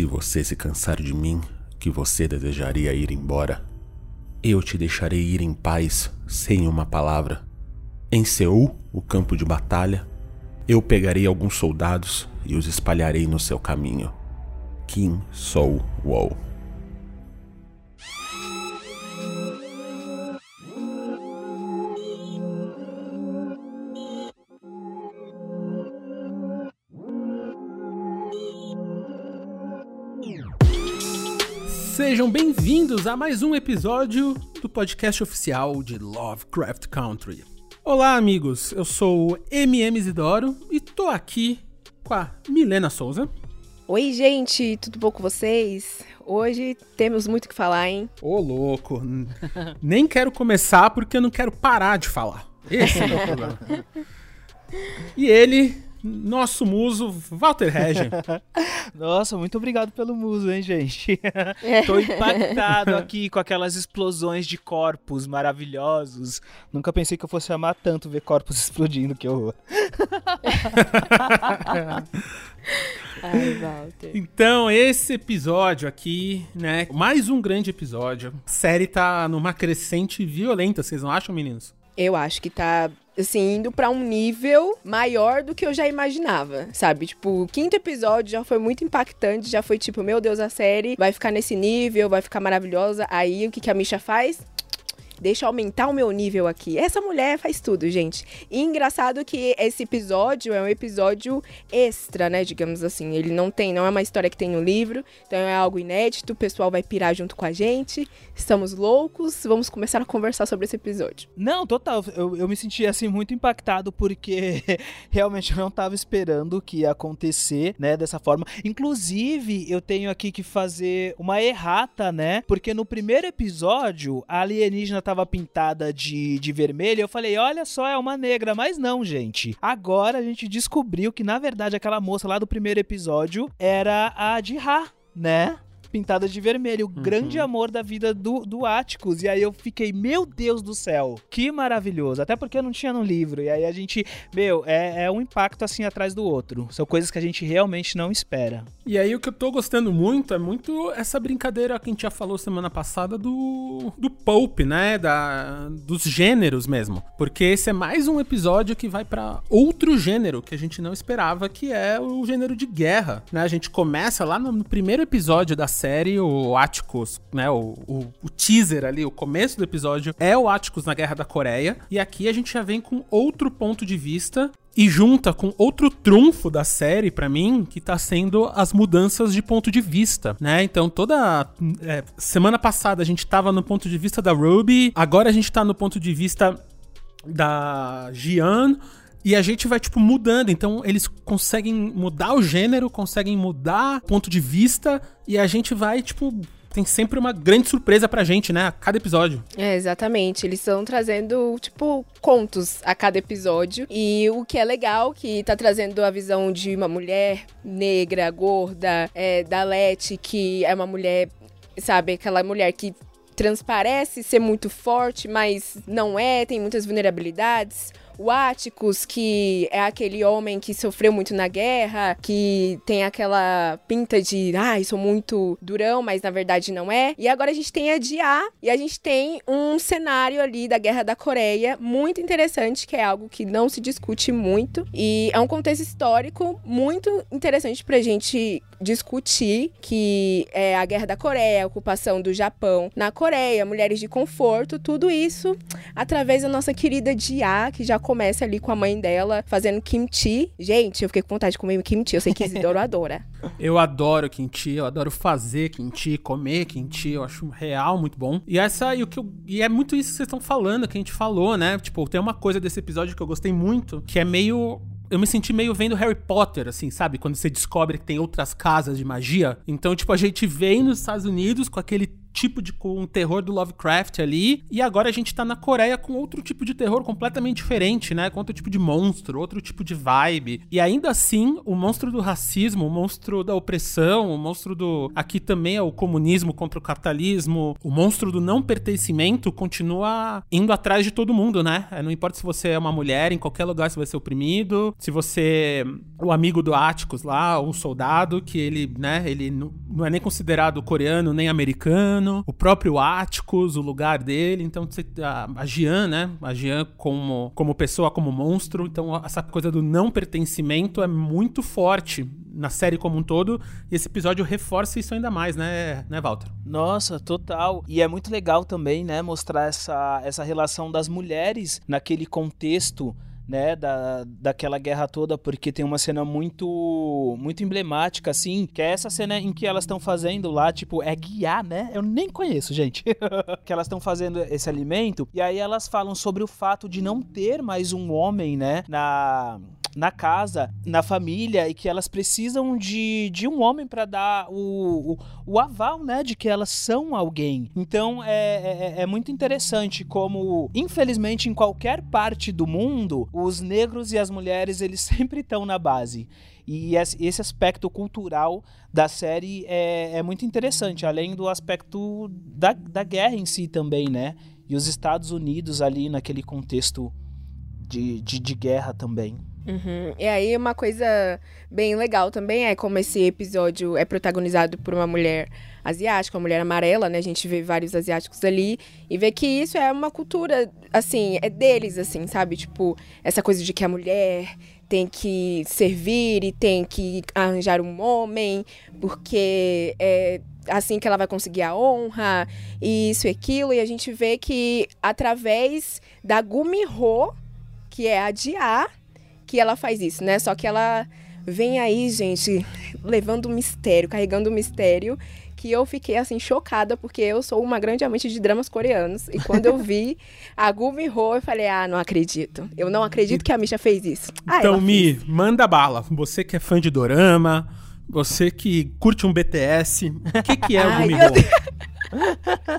Se você se cansar de mim, que você desejaria ir embora, eu te deixarei ir em paz, sem uma palavra. Em Seul, o campo de batalha, eu pegarei alguns soldados e os espalharei no seu caminho. Kim Sou Woo. Sejam bem-vindos a mais um episódio do podcast oficial de Lovecraft Country. Olá, amigos. Eu sou o MM Isidoro e tô aqui com a Milena Souza. Oi, gente, tudo bom com vocês? Hoje temos muito o que falar, hein? Ô, louco. Nem quero começar porque eu não quero parar de falar. Esse é o meu problema. E ele, nosso muso, Walter Regen. Nossa, muito obrigado pelo muso, hein, gente? É. Tô impactado aqui com aquelas explosões de corpos maravilhosos. Nunca pensei que eu fosse amar tanto ver corpos explodindo, que horror. Ai, Walter. Então, esse episódio aqui, né? Mais um grande episódio. A série tá numa crescente violenta, vocês não acham, meninos? Eu acho que tá assim, indo para um nível maior do que eu já imaginava, sabe? Tipo, o quinto episódio já foi muito impactante, já foi tipo, meu Deus, a série vai ficar nesse nível, vai ficar maravilhosa. Aí o que, que a Misha faz? Deixa eu aumentar o meu nível aqui. Essa mulher faz tudo, gente. E engraçado que esse episódio é um episódio extra, né? Digamos assim. Ele não tem, não é uma história que tem no livro. Então é algo inédito. O pessoal vai pirar junto com a gente. Estamos loucos. Vamos começar a conversar sobre esse episódio. Não, total. Eu, eu me senti assim muito impactado porque realmente eu não estava esperando que ia acontecer, né? Dessa forma. Inclusive, eu tenho aqui que fazer uma errata, né? Porque no primeiro episódio, a alienígena tava pintada de, de vermelho, eu falei, olha só, é uma negra. Mas não, gente. Agora a gente descobriu que, na verdade, aquela moça lá do primeiro episódio era a de Ra, né? Pintada de vermelho. O uhum. grande amor da vida do, do Atticus. E aí eu fiquei, meu Deus do céu, que maravilhoso. Até porque eu não tinha no livro. E aí a gente, meu, é, é um impacto assim atrás do outro. São coisas que a gente realmente não espera. E aí o que eu tô gostando muito é muito essa brincadeira que a gente já falou semana passada do, do Pulp, né? Da, dos gêneros mesmo. Porque esse é mais um episódio que vai para outro gênero que a gente não esperava, que é o gênero de guerra, né? A gente começa lá no, no primeiro episódio da série, o Atticus, né? O, o, o, teaser ali, o começo do episódio é o Atticus na Guerra da Coreia. E aqui a gente já vem com outro ponto de vista e junta com outro trunfo da série para mim, que tá sendo as mudanças de ponto de vista, né? Então toda é, semana passada a gente tava no ponto de vista da Ruby, agora a gente tá no ponto de vista da Jian e a gente vai, tipo, mudando. Então, eles conseguem mudar o gênero, conseguem mudar ponto de vista, e a gente vai, tipo, tem sempre uma grande surpresa pra gente, né? A cada episódio. É, exatamente. Eles estão trazendo, tipo, contos a cada episódio. E o que é legal, que tá trazendo a visão de uma mulher negra, gorda, é, da Leti, que é uma mulher, sabe, aquela mulher que transparece ser muito forte, mas não é, tem muitas vulnerabilidades o Atticus, que é aquele homem que sofreu muito na guerra, que tem aquela pinta de, ai, ah, sou muito durão, mas na verdade não é. E agora a gente tem a Dia e a gente tem um cenário ali da Guerra da Coreia muito interessante, que é algo que não se discute muito e é um contexto histórico muito interessante pra gente discutir que é a guerra da Coreia, a ocupação do Japão na Coreia, mulheres de conforto, tudo isso através da nossa querida Dia, que já começa ali com a mãe dela fazendo kimchi. Gente, eu fiquei com vontade de comer kimchi, eu sei que Isidoro adora. Eu adoro kimchi, eu adoro fazer kimchi, comer kimchi, eu acho real muito bom. E essa e o que eu, e é muito isso que vocês estão falando, que a gente falou, né? Tipo, tem uma coisa desse episódio que eu gostei muito, que é meio eu me senti meio vendo Harry Potter, assim, sabe? Quando você descobre que tem outras casas de magia. Então, tipo, a gente vem nos Estados Unidos com aquele tipo de com terror do Lovecraft ali, e agora a gente tá na Coreia com outro tipo de terror completamente diferente, né? Com outro tipo de monstro, outro tipo de vibe. E ainda assim, o monstro do racismo, o monstro da opressão, o monstro do aqui também é o comunismo contra o capitalismo, o monstro do não pertencimento continua indo atrás de todo mundo, né? É, não importa se você é uma mulher, em qualquer lugar você vai ser oprimido, se você o amigo do Atticus lá, o soldado que ele, né, ele não é nem considerado coreano nem americano o próprio Atticus, o lugar dele. Então, a, a Jean, né? A Jean como, como pessoa, como monstro. Então, essa coisa do não pertencimento é muito forte na série como um todo. E esse episódio reforça isso ainda mais, né, né, Walter? Nossa, total. E é muito legal também, né, mostrar essa, essa relação das mulheres naquele contexto né, da, daquela guerra toda, porque tem uma cena muito muito emblemática, assim, que é essa cena em que elas estão fazendo lá, tipo, é guiar, né? Eu nem conheço, gente. que elas estão fazendo esse alimento, e aí elas falam sobre o fato de não ter mais um homem, né, na na casa, na família, e que elas precisam de, de um homem para dar o, o, o, aval, né, de que elas são alguém. Então é, é, é muito interessante como, infelizmente, em qualquer parte do mundo, os negros e as mulheres eles sempre estão na base. E esse aspecto cultural da série é, é muito interessante, além do aspecto da, da guerra em si também, né? E os Estados Unidos ali naquele contexto de, de, de guerra também. Uhum. E aí, uma coisa bem legal também é como esse episódio é protagonizado por uma mulher asiática, uma mulher amarela, né? A gente vê vários asiáticos ali e vê que isso é uma cultura, assim, é deles, assim, sabe? Tipo, essa coisa de que a mulher tem que servir e tem que arranjar um homem, porque é assim que ela vai conseguir a honra, e isso e aquilo. E a gente vê que através da Gumiho, que é adiar que ela faz isso, né? Só que ela vem aí, gente, levando um mistério, carregando um mistério que eu fiquei assim chocada porque eu sou uma grande amante de dramas coreanos e quando eu vi a Gumi Ho eu falei: "Ah, não acredito. Eu não acredito que a Misha fez isso". Ah, então, Mi, fez. manda bala. Você que é fã de dorama, você que curte um BTS, o que que é o Gumi Ho?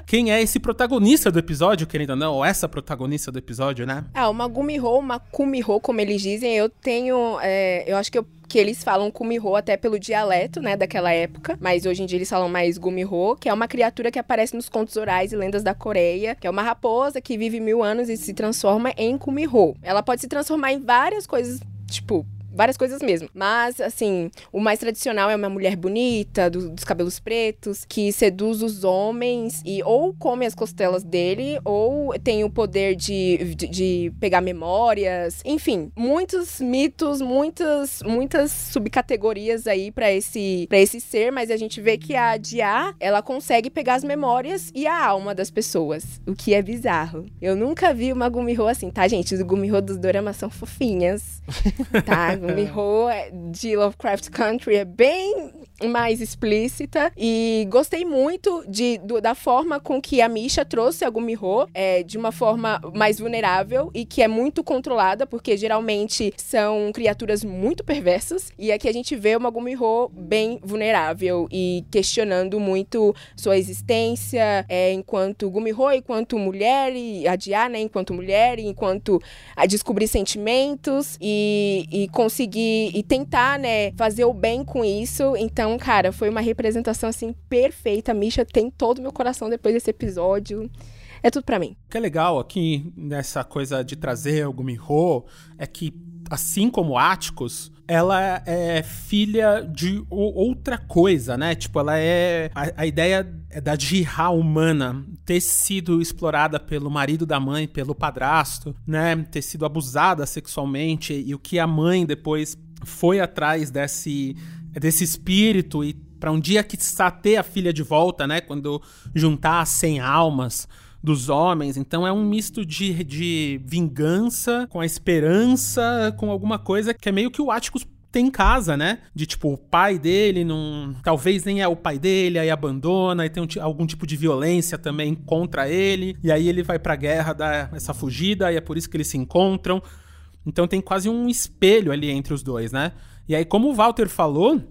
Quem é esse protagonista do episódio, querendo ou não? Ou essa protagonista do episódio, né? É, uma Gumiho, uma Kumiho, como eles dizem. Eu tenho. É, eu acho que eu que eles falam Kumiho até pelo dialeto, né, daquela época, mas hoje em dia eles falam mais Gumiho, que é uma criatura que aparece nos contos orais e lendas da Coreia, que é uma raposa que vive mil anos e se transforma em Kumiho. Ela pode se transformar em várias coisas, tipo, várias coisas mesmo. Mas, assim, o mais tradicional é uma mulher bonita, do, dos cabelos pretos, que seduz os homens e ou come as costelas dele, ou tem o poder de, de, de pegar memórias. Enfim, muitos mitos, muitas, muitas subcategorias aí para esse, pra esse ser, mas a gente vê que a Dia, ela consegue pegar as memórias e a alma das pessoas, o que é bizarro. Eu nunca vi uma Gumiho assim, tá, gente? Os Gumiho dos doramas são fofinhas, tá? Miho de Lovecraft Country é bem mais explícita e gostei muito de, do, da forma com que a Misha trouxe a Gumiho é, de uma forma mais vulnerável e que é muito controlada, porque geralmente são criaturas muito perversas e aqui a gente vê uma Gumiho bem vulnerável e questionando muito sua existência é, enquanto Gumiho, enquanto mulher e adiar, né, enquanto mulher e enquanto a descobrir sentimentos e, e conseguir e tentar, né, fazer o bem com isso. Então, cara, foi uma representação assim perfeita. A Misha tem todo o meu coração depois desse episódio. É tudo para mim. O que é legal aqui nessa coisa de trazer o Gumiho é que, assim como Atticus, ela é filha de outra coisa, né? Tipo, ela é. A, a ideia é da Jihá humana ter sido explorada pelo marido da mãe, pelo padrasto, né? Ter sido abusada sexualmente e o que a mãe depois foi atrás desse desse espírito e para um dia que ter a filha de volta, né? Quando juntar as 100 almas dos homens. Então é um misto de, de vingança com a esperança, com alguma coisa que é meio que o Atticus tem em casa, né? De tipo, o pai dele não. Talvez nem é o pai dele, aí abandona, e tem um, algum tipo de violência também contra ele. E aí ele vai pra guerra dar essa fugida, e é por isso que eles se encontram. Então tem quase um espelho ali entre os dois, né? E aí, como o Walter falou,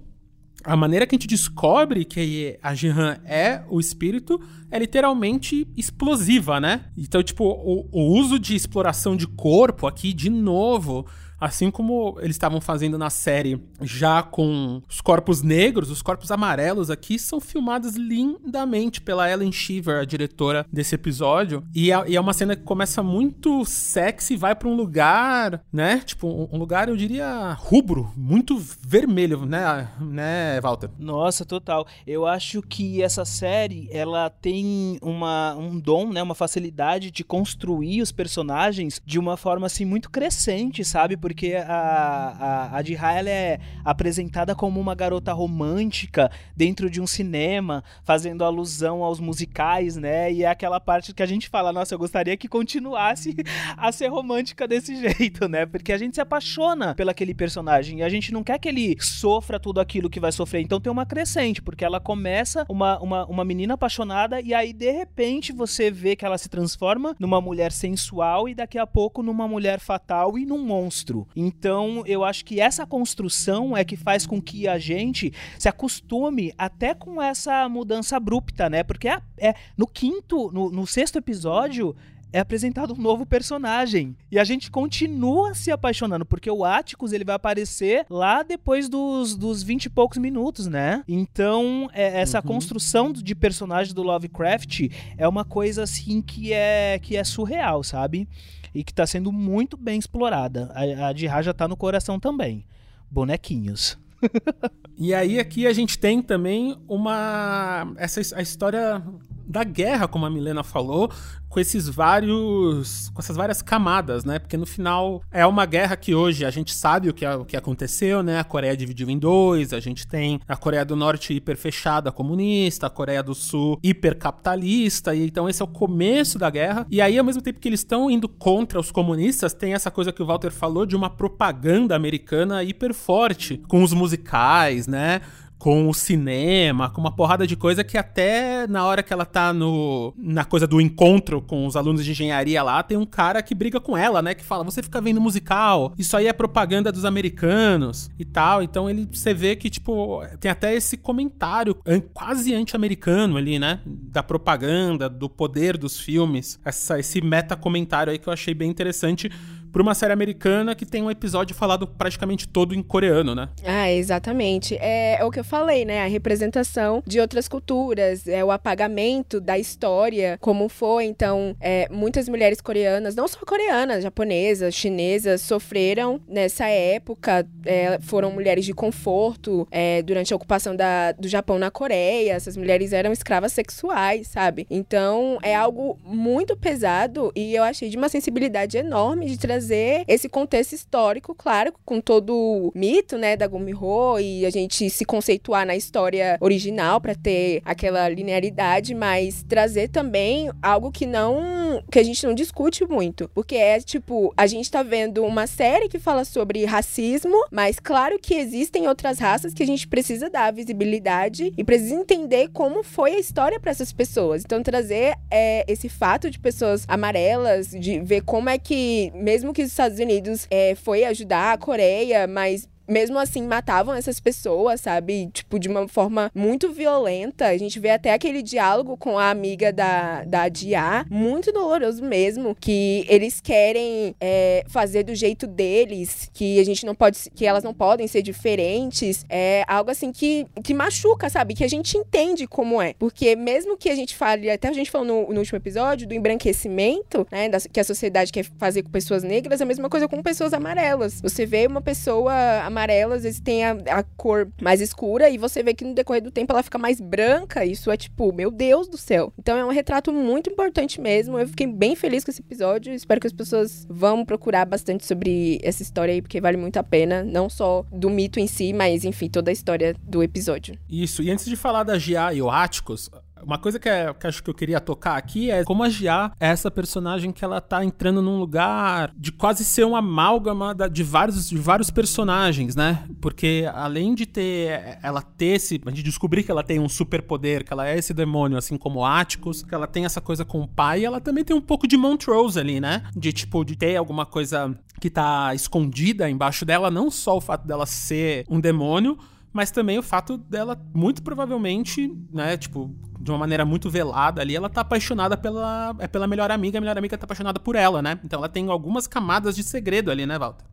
a maneira que a gente descobre que a Jihan é o espírito é literalmente explosiva, né? Então, tipo, o, o uso de exploração de corpo aqui, de novo, Assim como eles estavam fazendo na série já com os corpos negros, os corpos amarelos aqui são filmados lindamente pela Ellen Shiver, a diretora desse episódio. E é, e é uma cena que começa muito sexy, vai para um lugar, né? Tipo, um lugar, eu diria, rubro, muito vermelho, né, né, Walter? Nossa, total. Eu acho que essa série, ela tem uma, um dom, né, uma facilidade de construir os personagens de uma forma, assim, muito crescente, sabe? Por porque a, a, a Jiha, ela é apresentada como uma garota romântica dentro de um cinema, fazendo alusão aos musicais, né? E é aquela parte que a gente fala, nossa, eu gostaria que continuasse a ser romântica desse jeito, né? Porque a gente se apaixona pelo aquele personagem e a gente não quer que ele sofra tudo aquilo que vai sofrer. Então tem uma crescente, porque ela começa uma, uma, uma menina apaixonada e aí de repente você vê que ela se transforma numa mulher sensual e daqui a pouco numa mulher fatal e num monstro. Então, eu acho que essa construção é que faz com que a gente se acostume até com essa mudança abrupta, né? Porque é, é no quinto, no, no sexto episódio, é apresentado um novo personagem. E a gente continua se apaixonando, porque o Atticus ele vai aparecer lá depois dos, dos 20 e poucos minutos, né? Então, é, essa uhum. construção de personagem do Lovecraft é uma coisa assim que é, que é surreal, sabe? E que está sendo muito bem explorada. A, a Jihá já está no coração também. Bonequinhos. e aí aqui a gente tem também uma essa a história da guerra, como a Milena falou, com esses vários. com essas várias camadas, né? Porque no final é uma guerra que hoje a gente sabe o que, o que aconteceu, né? A Coreia dividiu em dois, a gente tem a Coreia do Norte hiper fechada comunista, a Coreia do Sul hiper capitalista, e então esse é o começo da guerra. E aí, ao mesmo tempo que eles estão indo contra os comunistas, tem essa coisa que o Walter falou de uma propaganda americana hiper forte, com os musicais, né? Com o cinema, com uma porrada de coisa que até na hora que ela tá no na coisa do encontro com os alunos de engenharia lá, tem um cara que briga com ela, né, que fala: "Você fica vendo musical, isso aí é propaganda dos americanos" e tal. Então ele você vê que tipo tem até esse comentário quase anti-americano ali, né, da propaganda, do poder dos filmes. Essa esse meta comentário aí que eu achei bem interessante pra uma série americana que tem um episódio falado praticamente todo em coreano, né? Ah, exatamente. É, é, o que eu falei, né? A representação de outras culturas, é o apagamento da história, como foi. Então, é, muitas mulheres coreanas, não só coreanas, japonesas, chinesas, sofreram nessa época, é, foram mulheres de conforto é, durante a ocupação da, do Japão na Coreia. Essas mulheres eram escravas sexuais, sabe? Então, é algo muito pesado e eu achei de uma sensibilidade enorme de trazer trazer esse contexto histórico, claro, com todo o mito, né, da Gumiho e a gente se conceituar na história original para ter aquela linearidade, mas trazer também algo que não que a gente não discute muito, porque é tipo, a gente tá vendo uma série que fala sobre racismo, mas claro que existem outras raças que a gente precisa dar visibilidade e precisa entender como foi a história para essas pessoas. Então trazer é, esse fato de pessoas amarelas, de ver como é que mesmo mesmo que os Estados Unidos é, foi ajudar a Coreia, mas mesmo assim matavam essas pessoas, sabe? Tipo, de uma forma muito violenta. A gente vê até aquele diálogo com a amiga da, da Dia, muito doloroso mesmo, que eles querem é, fazer do jeito deles, que a gente não pode, que elas não podem ser diferentes. É algo assim que, que machuca, sabe? Que a gente entende como é. Porque mesmo que a gente fale, até a gente falou no, no último episódio, do embranquecimento, né? Da, que a sociedade quer fazer com pessoas negras, é a mesma coisa com pessoas amarelas. Você vê uma pessoa amarela amarelo, às vezes tem a, a, cor mais escura, e você vê que no decorrer do tempo ela fica mais branca. Isso é tipo, meu Deus do céu. Então é um retrato muito importante mesmo. Eu fiquei bem feliz com esse episódio. Espero que as pessoas vão procurar bastante sobre essa história aí, porque vale muito a pena. Não só do mito em si, mas enfim, toda a história do episódio. Isso, e antes de falar da Gia e o Áticos, uma coisa que, é, que acho que eu queria tocar aqui é como a Gia é essa personagem que ela tá entrando num lugar de quase ser uma amálgama de, vários, de vários personagens, né? Porque além de ter ela ter esse. Gente descobrir que ela tem um superpoder, que ela é esse demônio, assim como Atticus, que ela tem essa coisa com o pai, ela também tem um pouco de Montrose ali, né? De tipo, de ter alguma coisa que tá escondida embaixo dela, não só o fato dela ser um demônio mas também o fato dela, muito provavelmente, né, tipo, de uma maneira muito velada ali, ela tá apaixonada pela, é pela melhor amiga, a melhor amiga tá apaixonada por ela, né? Então ela tem algumas camadas de segredo ali, né, Walter?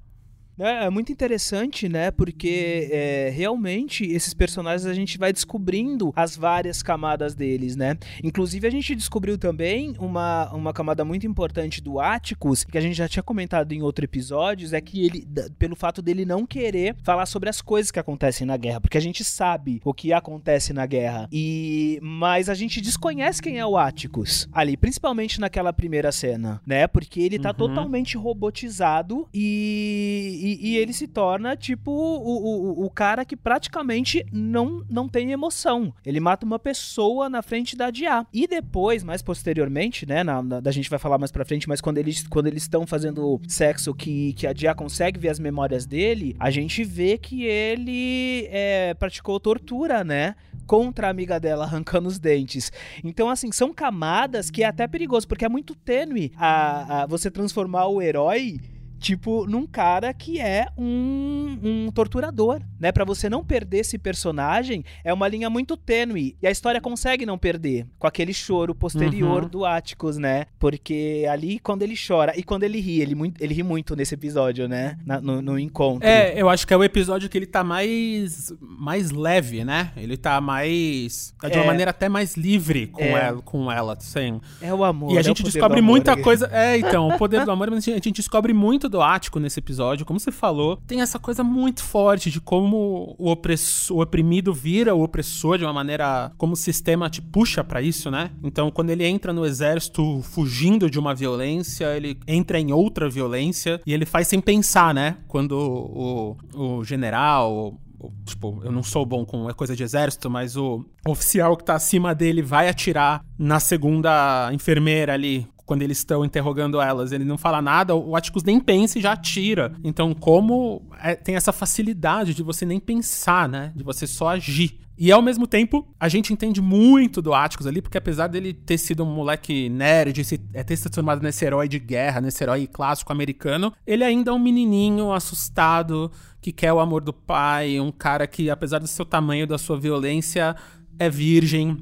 É, é muito interessante, né? Porque é, realmente esses personagens a gente vai descobrindo as várias camadas deles, né? Inclusive a gente descobriu também uma, uma camada muito importante do Atticus, que a gente já tinha comentado em outros episódios, é que ele, pelo fato dele não querer falar sobre as coisas que acontecem na guerra, porque a gente sabe o que acontece na guerra. E mas a gente desconhece quem é o Atticus ali, principalmente naquela primeira cena, né? Porque ele tá uhum. totalmente robotizado e e, e, ele se torna, tipo, o, o, o cara que praticamente não, não tem emoção. Ele mata uma pessoa na frente da Dia. E depois, mais posteriormente, né? Na, na, a gente vai falar mais pra frente, mas quando eles quando eles estão fazendo sexo que, que a Dia consegue ver as memórias dele, a gente vê que ele é, praticou tortura, né? Contra a amiga dela, arrancando os dentes. Então, assim, são camadas que é até perigoso, porque é muito tênue a, a você transformar o herói tipo, num cara que é um, um torturador, né? Para você não perder esse personagem, é uma linha muito tênue. E a história consegue não perder com aquele choro posterior uhum. do Atticus, né? Porque ali, quando ele chora e quando ele ri, ele, ele ri muito nesse episódio, né? Na, no, no, encontro. É, eu acho que é o episódio que ele tá mais, mais leve, né? Ele tá mais. Tá de uma é. maneira até mais livre com, é. ela, com ela, assim. É o amor. E a é gente descobre muita coisa. É, então, o poder do amor, mas a gente descobre muito do ático nesse episódio, como você falou, tem essa coisa muito forte de como o, opressor, o oprimido vira o opressor de uma maneira como o sistema te puxa para isso, né? Então, quando ele entra no exército fugindo de uma violência, ele entra em outra violência e ele faz sem pensar, né? Quando o, o, o general, tipo, eu não sou bom com coisa de exército, mas o oficial que tá acima dele vai atirar na segunda enfermeira ali, quando eles estão interrogando elas, ele não fala nada, o Atticus nem pensa e já atira. Então, como é, tem essa facilidade de você nem pensar, né? De você só agir. E ao mesmo tempo, a gente entende muito do Atticus ali, porque apesar dele ter sido um moleque nerd, é, ter se transformado nesse herói de guerra, nesse herói clássico americano, ele ainda é um menininho assustado que quer o amor do pai, um cara que, apesar do seu tamanho, da sua violência, é virgem,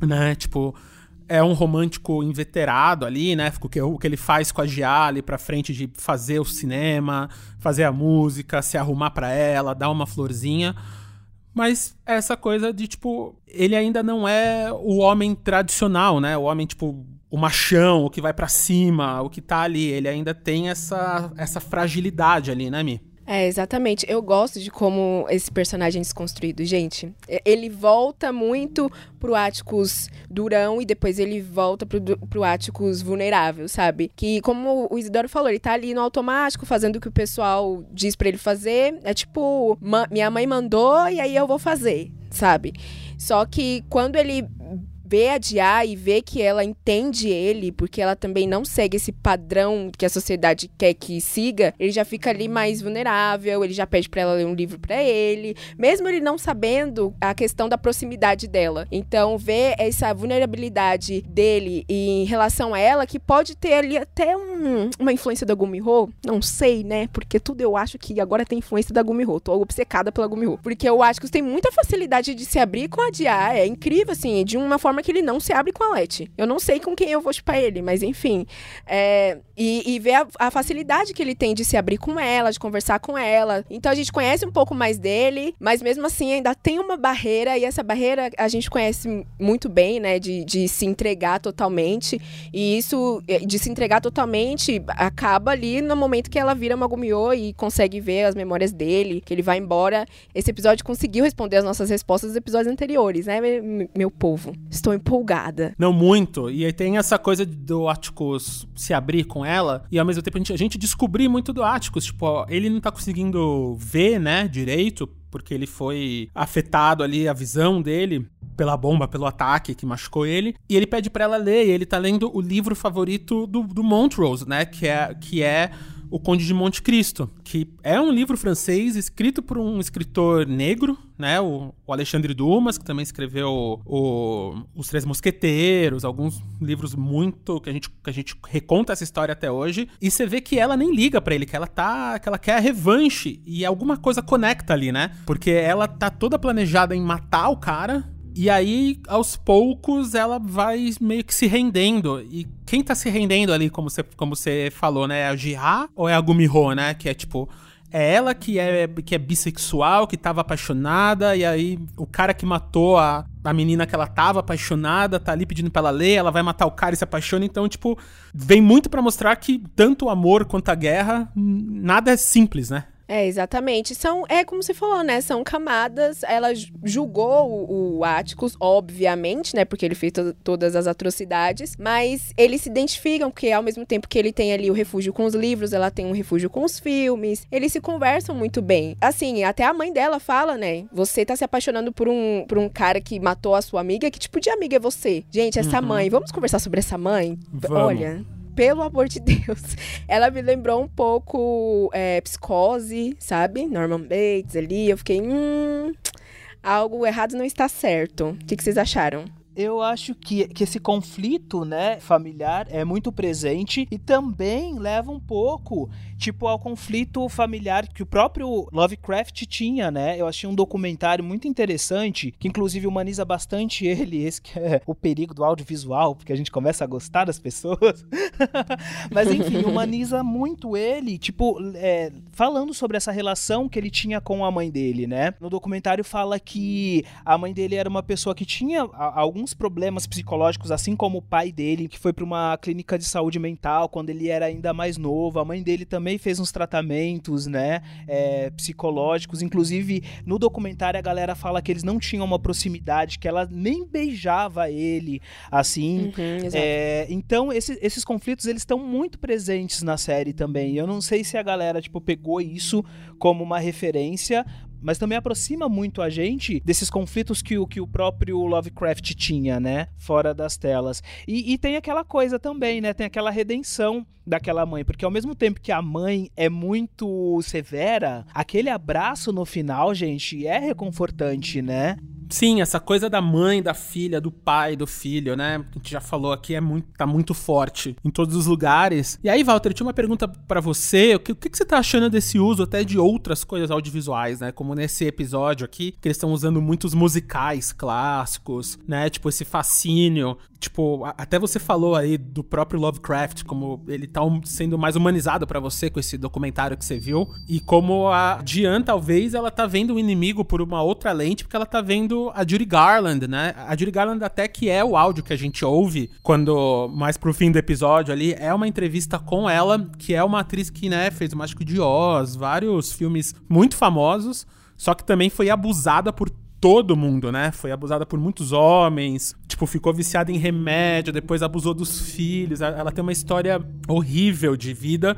né? Tipo, é um romântico inveterado ali, né? O que, o que ele faz com a Gia ali pra frente de fazer o cinema, fazer a música, se arrumar para ela, dar uma florzinha. Mas essa coisa de, tipo, ele ainda não é o homem tradicional, né? O homem, tipo, o machão, o que vai para cima, o que tá ali. Ele ainda tem essa, essa fragilidade ali, né, Mi? É, exatamente. Eu gosto de como esse personagem é desconstruído, gente. Ele volta muito pro Atticus durão e depois ele volta pro, pro Atticus vulnerável, sabe? Que, como o Isidoro falou, ele tá ali no automático, fazendo o que o pessoal diz para ele fazer. É tipo, minha mãe mandou e aí eu vou fazer, sabe? Só que quando ele vê a Dia e vê que ela entende ele, porque ela também não segue esse padrão que a sociedade quer que siga, ele já fica ali mais vulnerável, ele já pede para ela ler um livro para ele, mesmo ele não sabendo a questão da proximidade dela. Então, ver essa vulnerabilidade dele em relação a ela, que pode ter ali até um, uma influência da Gumiho, não sei, né? Porque tudo eu acho que agora tem influência da Gumiho. Tô obcecada pela Gumiho. Porque eu acho que tem muita facilidade de se abrir com a Dia. É incrível, assim, de uma forma que ele não se abre com a Letty. Eu não sei com quem eu vou chupar ele, mas enfim. É, e, e ver a, a, facilidade que ele tem de se abrir com ela, de conversar com ela. Então a gente conhece um pouco mais dele, mas mesmo assim ainda tem uma barreira, e essa barreira a gente conhece muito bem, né? De, de se entregar totalmente. E isso, é, de se entregar totalmente, acaba ali no momento que ela vira uma Gumiô e consegue ver as memórias dele, que ele vai embora. Esse episódio conseguiu responder as nossas respostas dos episódios anteriores, né, meu povo? Estou empolgada. Não, muito. E aí tem essa coisa do Atticus se abrir com ela, e ao mesmo tempo a gente, a gente muito do Atticus. Tipo, ó, ele não tá conseguindo ver, né, direito, porque ele foi afetado ali, a visão dele pela bomba, pelo ataque que machucou ele. E ele pede para ela ler, e ele tá lendo o livro favorito do, do Montrose, né? Que é, que é o Conde de Monte Cristo, que é um livro francês escrito por um escritor negro, né, o, o Alexandre Dumas, que também escreveu o, Os Três Mosqueteiros, alguns livros muito que a gente que a gente reconta essa história até hoje, e você vê que ela nem liga para ele, que ela tá, que ela quer a revanche. E alguma coisa conecta ali, né? Porque ela tá toda planejada em matar o cara, e aí, aos poucos, ela vai meio que se rendendo. E quem tá se rendendo ali, como você, como falou, né? É a Jiha ou é a Gumiho, né? Que é tipo. É ela que é, que é bissexual, que tava apaixonada, e aí o cara que matou a, a menina que ela tava apaixonada tá ali pedindo pra ela ler, ela vai matar o cara e se apaixona. Então, tipo, vem muito para mostrar que tanto o amor quanto a guerra, nada é simples, né? É, exatamente. São, é como você falou, né? São camadas. Ela julgou o, o Atticus, obviamente, né? Porque ele fez to todas as atrocidades. Mas eles se identificam, porque ao mesmo tempo que ele tem ali o refúgio com os livros, ela tem um refúgio com os filmes. Eles se conversam muito bem. Assim, até a mãe dela fala, né? Você tá se apaixonando por um, por um cara que matou a sua amiga. Que tipo de amiga é você? Gente, essa uhum. mãe. Vamos conversar sobre essa mãe? Vamos. Olha pelo amor de Deus. Ela me lembrou um pouco é, Psicose, sabe? Norman Bates ali. Eu fiquei, hum, algo errado não está certo. O que, que vocês acharam? Eu acho que, que esse conflito, né, familiar é muito presente e também leva um pouco, tipo, ao conflito familiar que o próprio Lovecraft tinha, né? Eu achei um documentário muito interessante, que inclusive humaniza bastante ele, esse que é o perigo do audiovisual, porque a gente começa a gostar das pessoas. Mas enfim, humaniza muito ele, tipo, é, falando sobre essa relação que ele tinha com a mãe dele, né? No documentário fala que a mãe dele era uma pessoa que tinha alguns alguns problemas psicológicos, assim como o pai dele, que foi para uma clínica de saúde mental quando ele era ainda mais novo. A mãe dele também fez uns tratamentos, né, é, psicológicos. Inclusive, no documentário a galera fala que eles não tinham uma proximidade, que ela nem beijava ele, assim. Uhum, é, então, esse, esses conflitos, eles estão muito presentes na série também. Eu não sei se a galera, tipo, pegou isso como uma referência, mas também aproxima muito a gente desses conflitos que o, que o próprio Lovecraft tinha, né? Fora das telas. E, e tem aquela coisa também, né? Tem aquela redenção daquela mãe, porque ao mesmo tempo que a mãe é muito severa, aquele abraço no final, gente, é reconfortante, né? Sim, essa coisa da mãe, da filha, do pai, do filho, né? A gente já falou aqui, é muito, tá muito forte em todos os lugares. E aí, Walter, eu tinha uma pergunta para você. O que, o que, você tá achando desse uso até de outras coisas audiovisuais, né? Como nesse episódio aqui, que eles estão usando muitos musicais clássicos, né? Tipo, esse fascínio. Tipo, até você falou aí do próprio Lovecraft, como ele tá sendo mais humanizado para você com esse documentário que você viu. E como a Diane, talvez, ela tá vendo o inimigo por uma outra lente, porque ela tá vendo a Judy Garland, né? A Judy Garland até que é o áudio que a gente ouve quando mais pro fim do episódio ali, é uma entrevista com ela, que é uma atriz que, né, fez o Mágico de Oz, vários filmes muito famosos, só que também foi abusada por todo mundo, né? Foi abusada por muitos homens, tipo, ficou viciada em remédio, depois abusou dos filhos. Ela tem uma história horrível de vida,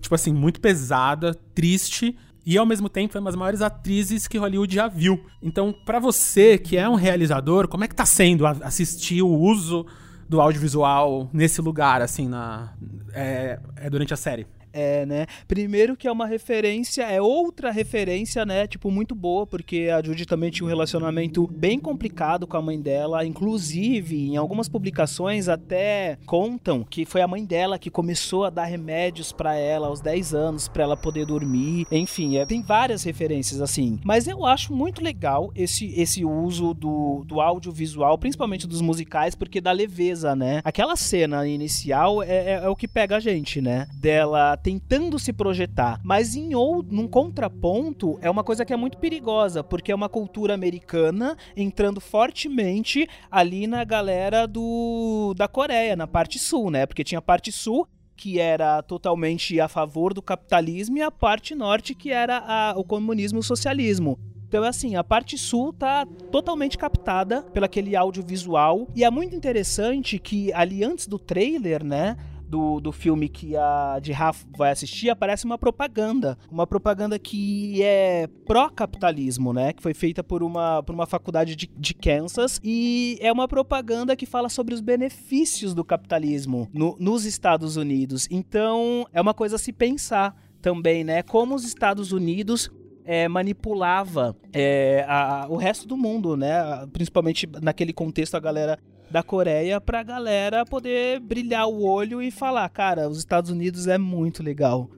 tipo assim, muito pesada, triste, e ao mesmo tempo é uma das maiores atrizes que Hollywood já viu. Então, para você que é um realizador, como é que tá sendo assistir o uso do audiovisual nesse lugar, assim, na, é, é durante a série? É, né? Primeiro que é uma referência, é outra referência, né? Tipo, muito boa, porque a Judy também tinha um relacionamento bem complicado com a mãe dela. Inclusive, em algumas publicações até contam que foi a mãe dela que começou a dar remédios para ela aos 10 anos, para ela poder dormir. Enfim, é, tem várias referências assim. Mas eu acho muito legal esse, esse uso do, do audiovisual, principalmente dos musicais, porque dá leveza, né? Aquela cena inicial é, é, é o que pega a gente, né? Dela tentando se projetar. Mas em ou num contraponto, é uma coisa que é muito perigosa, porque é uma cultura americana entrando fortemente ali na galera do da Coreia, na parte sul, né? Porque tinha a parte sul que era totalmente a favor do capitalismo e a parte norte que era a, o comunismo e o socialismo. Então, assim, a parte sul tá totalmente captada pelo aquele audiovisual. E é muito interessante que ali antes do trailer, né? Do, do filme que a de Rafa vai assistir, aparece uma propaganda. Uma propaganda que é pró-capitalismo, né? Que foi feita por uma, por uma faculdade de, de Kansas. E é uma propaganda que fala sobre os benefícios do capitalismo no, nos Estados Unidos. Então, é uma coisa a se pensar também, né? Como os Estados Unidos é, manipulava é, a, o resto do mundo, né? Principalmente naquele contexto, a galera da Coreia pra galera poder brilhar o olho e falar, cara, os Estados Unidos é muito legal.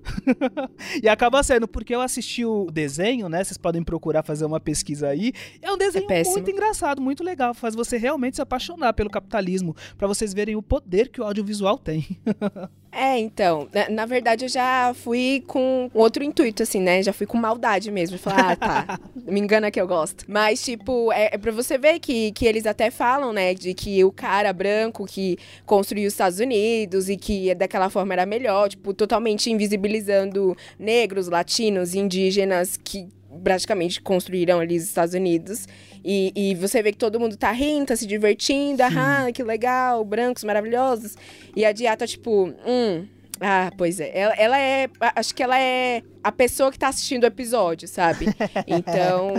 e acaba sendo, porque eu assisti o desenho, né? Vocês podem procurar fazer uma pesquisa aí. É um desenho é muito engraçado, muito legal. Faz você realmente se apaixonar pelo capitalismo, para vocês verem o poder que o audiovisual tem. É, então, na, na, verdade eu já fui com outro intuito, assim, né? Já fui com maldade mesmo. Falar, ah, tá, me engana que eu gosto. Mas, tipo, é, é pra você ver que, que eles até falam, né? De que o cara branco que construiu os Estados Unidos e que daquela forma era melhor, tipo, totalmente invisibilizando negros, latinos, indígenas que praticamente construíram ali os Estados Unidos. E, e você vê que todo mundo tá rindo, tá se divertindo, ah, que legal, brancos maravilhosos. E a dieta, tipo, hum. Ah, pois é. Ela, ela é. Acho que ela é a pessoa que tá assistindo o episódio, sabe? Então.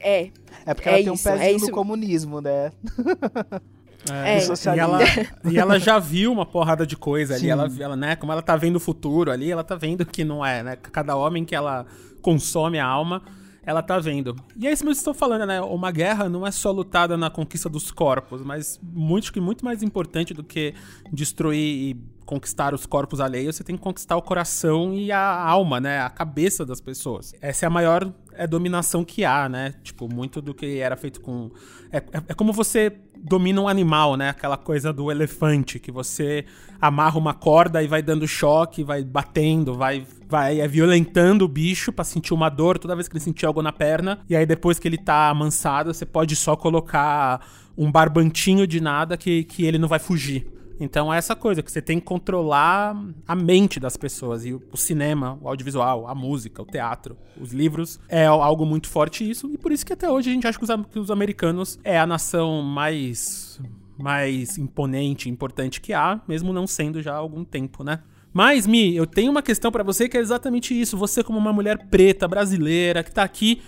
É. É porque ela é tem isso, um pezinho é comunismo, né? É, é. E, ela, e ela já viu uma porrada de coisa ali. Ela, ela, né, como ela tá vendo o futuro ali, ela tá vendo que não é, né? Cada homem que ela consome a alma ela tá vendo. E é isso mesmo que estou falando, né? Uma guerra não é só lutada na conquista dos corpos, mas muito que muito mais importante do que destruir e conquistar os corpos alheios, você tem que conquistar o coração e a alma, né? A cabeça das pessoas. Essa é a maior é, dominação que há, né? Tipo, muito do que era feito com. É, é, é como você domina um animal, né? Aquela coisa do elefante, que você amarra uma corda e vai dando choque, vai batendo, vai, vai é, violentando o bicho para sentir uma dor toda vez que ele sentir algo na perna. E aí depois que ele tá amansado, você pode só colocar um barbantinho de nada que, que ele não vai fugir. Então é essa coisa que você tem que controlar a mente das pessoas. E o cinema, o audiovisual, a música, o teatro, os livros é algo muito forte isso. E por isso que até hoje a gente acha que os, americanos é a nação mais, mais imponente, importante que há, mesmo não sendo já há algum tempo, né? Mas, Mi, eu tenho uma questão para você que é exatamente isso. Você, como uma mulher preta, brasileira, que tá aqui,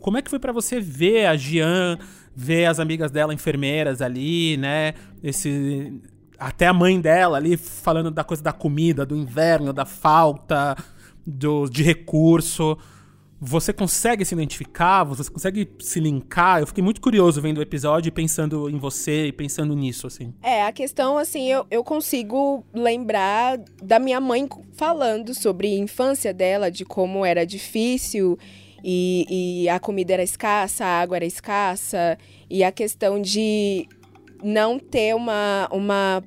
como é que foi para você ver a Gian, ver as amigas dela enfermeiras ali, né? Esse, até a mãe dela ali falando da coisa da comida, do inverno, da falta do, de recurso. Você consegue se identificar? Você consegue se linkar? Eu fiquei muito curioso vendo o episódio e pensando em você e pensando nisso, assim. É, a questão, assim, eu, eu consigo lembrar da minha mãe falando sobre a infância dela, de como era difícil e, e a comida era escassa, a água era escassa, e a questão de não ter uma, uma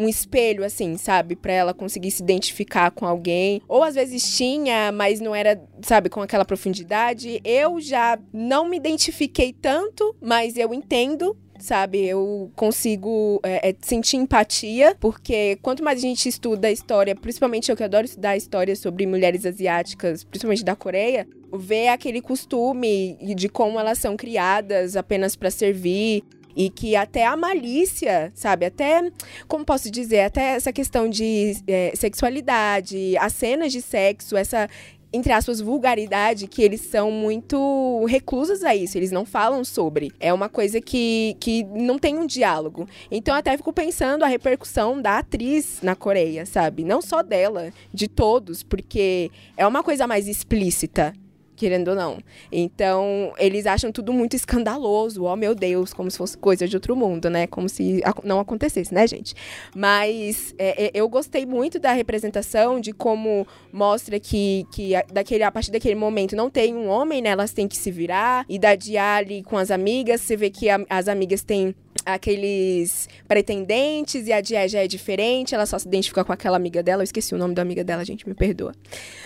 um espelho, assim, sabe? Pra ela conseguir se identificar com alguém. Ou às vezes tinha, mas não era, sabe, com aquela profundidade. Eu já não me identifiquei tanto, mas eu entendo sabe? Eu consigo é, é, sentir empatia, porque quanto mais a gente estuda a história, principalmente eu que adoro estudar histórias sobre mulheres asiáticas, principalmente da Coreia, ver aquele costume de como elas são criadas apenas para servir, e que até a malícia, sabe? Até, como posso dizer, até essa questão de é, sexualidade, as cenas de sexo, essa entre aspas, vulgaridade, que eles são muito reclusos a isso, eles não falam sobre. É uma coisa que, que não tem um diálogo. Então até fico pensando a repercussão da atriz na Coreia, sabe? Não só dela, de todos, porque é uma coisa mais explícita querendo ou não. Então, eles acham tudo muito escandaloso. Oh, meu Deus, como se fosse coisa de outro mundo, né? Como se não acontecesse, né, gente? Mas é, é, eu gostei muito da representação, de como mostra que, que daquele, a partir daquele momento não tem um homem, né? Elas têm que se virar. E da Diali com as amigas, você vê que a, as amigas têm aqueles pretendentes e a Dia é diferente, ela só se identifica com aquela amiga dela. Eu esqueci o nome da amiga dela, gente, me perdoa.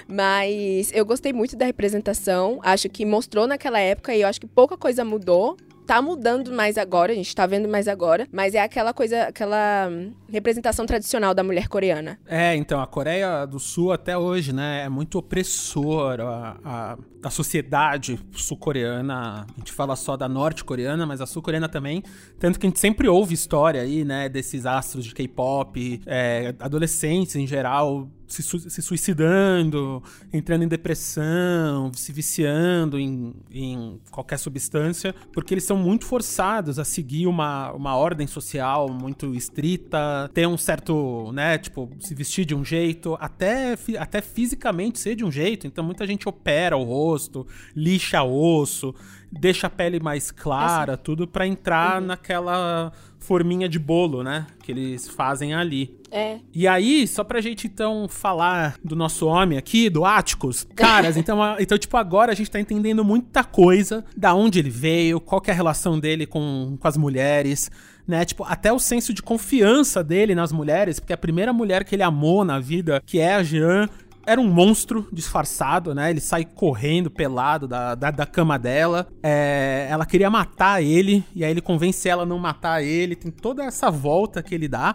Mas eu gostei muito da representação, acho que mostrou naquela época e eu acho que pouca coisa mudou tá mudando mais agora, a gente tá vendo mais agora, mas é aquela coisa, aquela representação tradicional da mulher coreana. É, então, a Coreia do Sul até hoje, né, é muito opressora. A, a, sociedade sul-coreana, a gente fala só da norte-coreana, mas a sul-coreana também. Tanto que a gente sempre ouve história aí, né, desses astros de K-pop, é, adolescentes em geral se, se, suicidando, entrando em depressão, se viciando em, em, qualquer substância, porque eles são muito forçados a seguir uma, uma ordem social muito estrita, ter um certo, né, tipo, se vestir de um jeito, até, até fisicamente ser de um jeito. Então muita gente opera o rosto, lixa osso, deixa a pele mais clara, tudo para entrar uhum. naquela forminha de bolo, né? Que eles fazem ali. É. E aí, só pra gente então falar do nosso homem aqui, do Áticos, caras, então, então, tipo, agora a gente tá entendendo muita coisa, da onde ele veio, qual que é a relação dele com, com as mulheres, né? Tipo, até o senso de confiança dele nas mulheres, porque a primeira mulher que ele amou na vida, que é a Jean, era um monstro disfarçado, né? Ele sai correndo pelado da, da, da cama dela. É, ela queria matar ele, e aí ele convence ela a não matar ele. Tem toda essa volta que ele dá.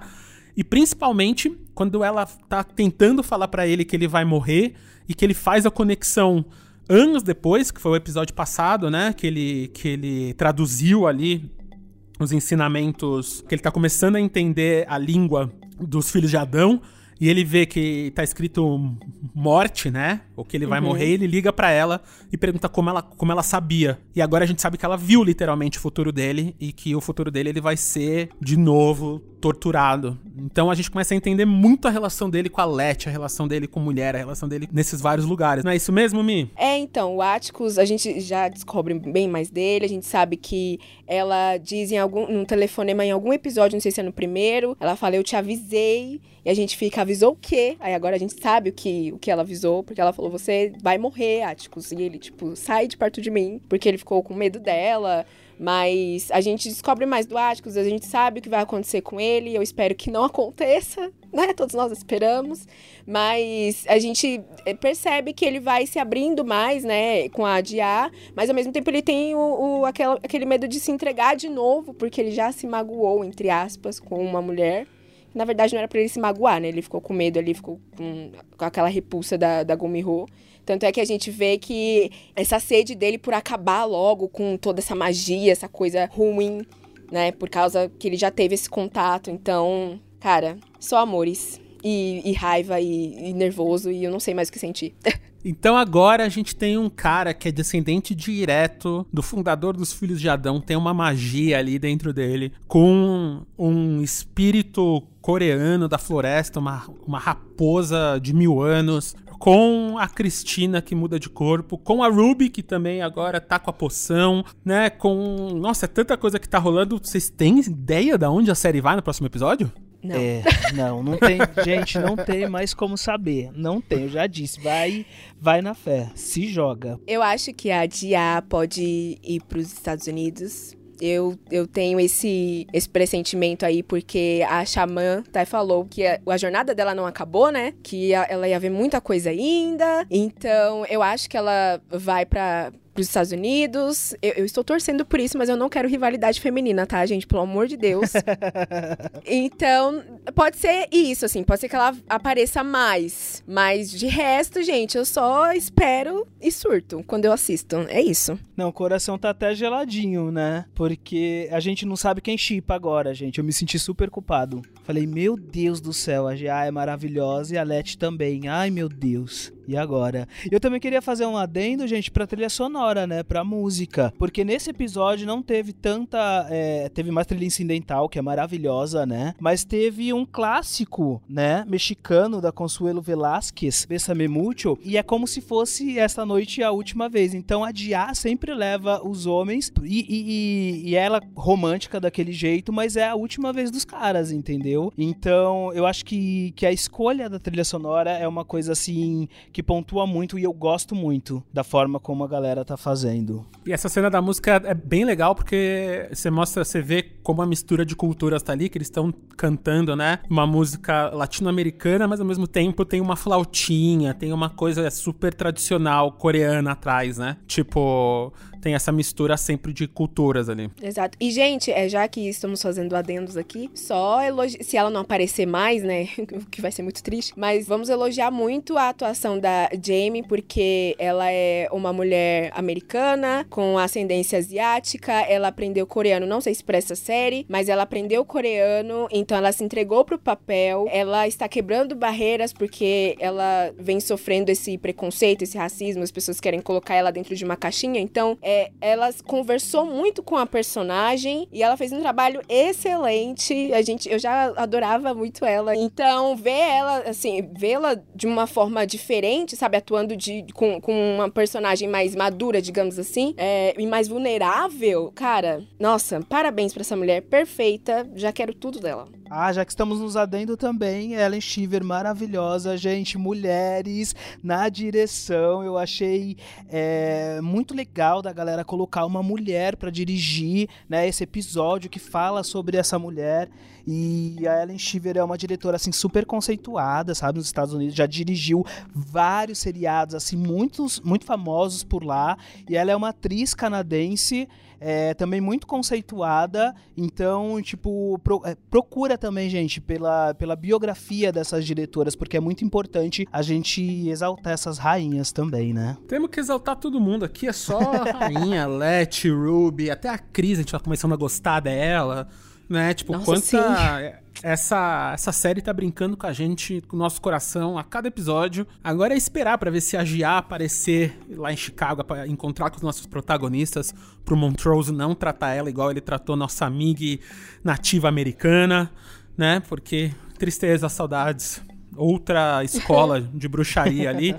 E principalmente quando ela tá tentando falar para ele que ele vai morrer e que ele faz a conexão anos depois, que foi o episódio passado, né? Que ele, que ele traduziu ali os ensinamentos, que ele tá começando a entender a língua dos filhos de Adão e ele vê que tá escrito morte, né? Ou que ele vai uhum. morrer, ele liga para ela e pergunta como ela, como ela sabia. E agora a gente sabe que ela viu literalmente o futuro dele e que o futuro dele ele vai ser de novo torturado. Então a gente começa a entender muito a relação dele com a Letty, a relação dele com mulher, a relação dele nesses vários lugares. Não é isso mesmo, Mi? É, então, o Atticus, a gente já descobre bem mais dele, a gente sabe que ela diz em algum num telefonema em algum episódio, não sei se é no primeiro, ela fala eu te avisei e a gente fica avisou o quê? Aí agora a gente sabe o que o que ela avisou, porque ela falou você vai morrer, Atticus, e ele tipo sai de perto de mim, porque ele ficou com medo dela. Mas a gente descobre mais do Atticus, a gente sabe o que vai acontecer com ele. Eu espero que não aconteça, né? Todos nós esperamos. Mas a gente eh, percebe que ele vai se abrindo mais, né? Com a Dia, mas ao mesmo tempo ele tem o, o aquele, aquele medo de se entregar de novo, porque ele já se magoou, entre aspas, com uma mulher. Na verdade, não era para ele se magoar, né? Ele ficou com medo ali, ficou com, com aquela repulsa da, da Gumiho. Tanto é que a gente vê que essa sede dele por acabar logo com toda essa magia, essa coisa ruim, né? Por causa que ele já teve esse contato. Então, cara, só amores. E, e raiva e, e nervoso, e eu não sei mais o que sentir. Então agora a gente tem um cara que é descendente direto do fundador dos Filhos de Adão, tem uma magia ali dentro dele, com um espírito coreano da floresta, uma, uma raposa de mil anos, com a Cristina que muda de corpo, com a Ruby que também agora tá com a poção, né? Com. Nossa, é tanta coisa que tá rolando. Vocês têm ideia de onde a série vai no próximo episódio? Não. É, não, não tem, gente, não tem mais como saber. Não tem, eu já disse, vai, vai na fé, se joga. Eu acho que a Dia pode ir para os Estados Unidos eu, eu tenho esse, esse pressentimento aí, porque a Xamã até falou que a, a jornada dela não acabou, né? Que a, ela ia ver muita coisa ainda. Então, eu acho que ela vai para os Estados Unidos. Eu, eu, estou torcendo por isso, mas eu não quero rivalidade feminina, tá, gente? Pelo amor de Deus. então, pode ser isso, assim, pode ser que ela apareça mais. Mas de resto, gente, eu só espero e surto quando eu assisto. É isso. Não, o coração tá até geladinho, né? Porque a gente não sabe quem chipa agora, gente. Eu me senti super culpado. Falei, meu Deus do céu, a GA é maravilhosa e a Leti também. Ai, meu Deus. E agora? Eu também queria fazer um adendo, gente, pra trilha sonora, né? Pra música. Porque nesse episódio não teve tanta. É, teve mais trilha incidental, que é maravilhosa, né? Mas teve um clássico, né? Mexicano da Consuelo Velasquez, Bessame Mucho. E é como se fosse essa noite a última vez. Então a Dia sempre leva os homens. E, e, e ela romântica daquele jeito, mas é a última vez dos caras, entendeu? Então eu acho que, que a escolha da trilha sonora é uma coisa assim que pontua muito e eu gosto muito da forma como a galera tá fazendo. E essa cena da música é bem legal porque você mostra, você vê como a mistura de culturas tá ali, que eles estão cantando, né? Uma música latino-americana, mas ao mesmo tempo tem uma flautinha, tem uma coisa super tradicional coreana atrás, né? Tipo, tem essa mistura sempre de culturas ali. Exato. E, gente, é, já que estamos fazendo adendos aqui, só elogi... se ela não aparecer mais, né? O que vai ser muito triste. Mas vamos elogiar muito a atuação da Jamie, porque ela é uma mulher americana, com ascendência asiática. Ela aprendeu coreano, não sei se pra essa série, mas ela aprendeu coreano, então ela se entregou pro papel. Ela está quebrando barreiras porque ela vem sofrendo esse preconceito, esse racismo, as pessoas querem colocar ela dentro de uma caixinha. Então, é, ela conversou muito com a personagem e ela fez um trabalho excelente. A gente, eu já adorava muito ela. Então, ver ela, assim, vê-la de uma forma diferente, sabe, atuando de, com, com uma personagem mais madura, digamos assim, é, e mais vulnerável, cara, nossa, parabéns pra essa mulher perfeita. Já quero tudo dela. Ah, já que estamos nos adendo também, Ellen Shiver maravilhosa, gente, mulheres na direção. Eu achei é, muito legal da galera colocar uma mulher para dirigir, né, esse episódio que fala sobre essa mulher. E a Ellen Shiver é uma diretora assim super conceituada, sabe, nos Estados Unidos, já dirigiu vários seriados assim muitos muito famosos por lá, e ela é uma atriz canadense é, também muito conceituada. Então, tipo, pro, é, procura também, gente, pela, pela biografia dessas diretoras, porque é muito importante a gente exaltar essas rainhas também, né? Temos que exaltar todo mundo aqui, é só rainha, Let, Ruby, até a Cris, a gente tá começando a gostar dela, né? Tipo, Nossa, quanta. sim. Essa, essa série tá brincando com a gente, com o nosso coração, a cada episódio. Agora é esperar pra ver se a Gia aparecer lá em Chicago pra encontrar com os nossos protagonistas, pro Montrose não tratar ela igual ele tratou nossa amiga nativa americana, né? Porque tristeza, saudades. Outra escola de bruxaria ali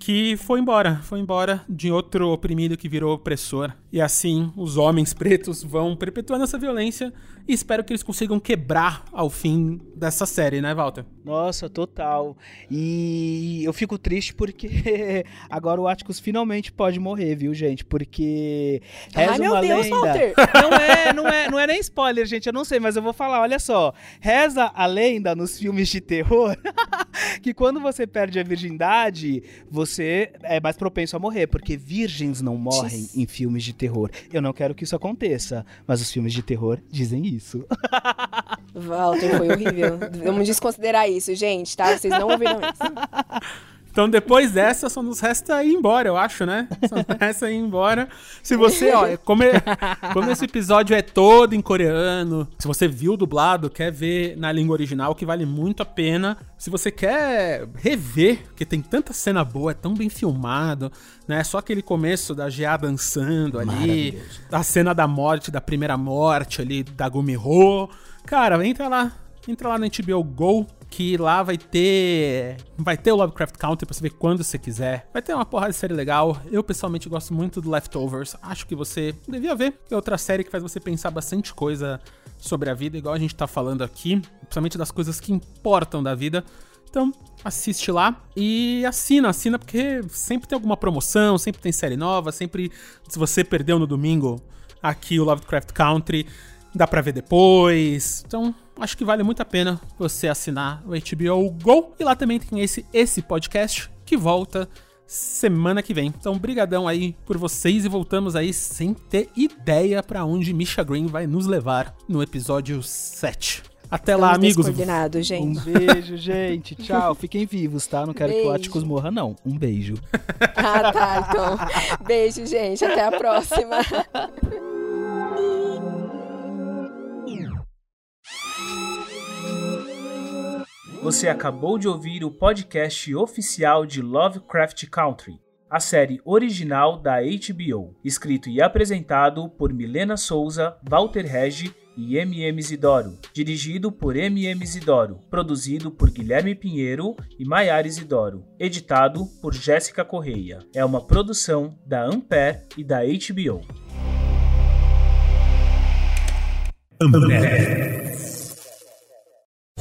que foi embora, foi embora de outro oprimido que virou opressor. E assim, os homens pretos vão perpetuando essa violência e espero que eles consigam quebrar ao fim dessa série, né, Walter? Nossa, total. E eu fico triste porque agora o Atticus finalmente pode morrer, viu, gente? Porque reza Ai, meu Deus, lenda. Walter! Não é, não é, não é nem spoiler, gente, eu não sei, mas eu vou falar, olha só. Reza a lenda nos filmes de terror que quando você perde a virgindade, você é mais propenso a morrer, porque virgens não morrem em filmes de terror. Eu não quero que isso aconteça, mas os filmes de terror dizem isso. Walter, foi horrível. Vamos desconsiderar isso, gente, tá? Vocês não ouviram isso. Então depois dessa só nos resta ir embora, eu acho, né? Só nos resta ir embora. Se você, ó, como, é- como esse episódio é todo em coreano, se você viu dublado, quer ver na língua original, que vale muito a pena. Se você quer rever, porque tem tanta cena boa, é tão bem filmado, né? Só aquele começo da GA dançando ali, a cena da morte, da primeira morte ali, da Gumiho. Cara, entra lá, entra lá no HBO Go, que lá vai ter vai ter o Lovecraft Country pra você ver quando você quiser. Vai ter uma porrada de série legal. Eu pessoalmente gosto muito do Leftovers. Acho que você devia ver. É outra série que faz você pensar bastante coisa sobre a vida, igual a gente tá falando aqui, principalmente das coisas que importam da vida. Então, assiste lá e assina, assina porque sempre tem alguma promoção, sempre tem série nova, sempre se você perdeu no domingo aqui o Lovecraft Country, dá pra ver depois. Então, acho que vale muito a pena você assinar o HBO Go. E lá também tem esse, esse podcast que volta semana que vem. Então, brigadão aí por vocês e voltamos aí sem ter ideia pra onde Misha Green vai nos levar no episódio 7. Até lá, Estamos amigos. descoordenados, gente. Um beijo, gente. Tchau. Fiquem vivos, tá? Não quero que o Beijo. Atticus morra, não. Um beijo. Ah, tá, então. Beijo, gente. Até a próxima. Você acabou de ouvir o podcast oficial de Lovecraft Country, a série original da HBO, escrito e apresentado por Milena Souza, Walter Regi e MM Isidoro, dirigido por MM Isidoro, produzido por Guilherme Pinheiro e Maiara Isidoro, editado por Jéssica Correia. É uma produção da Ampere e da HBO.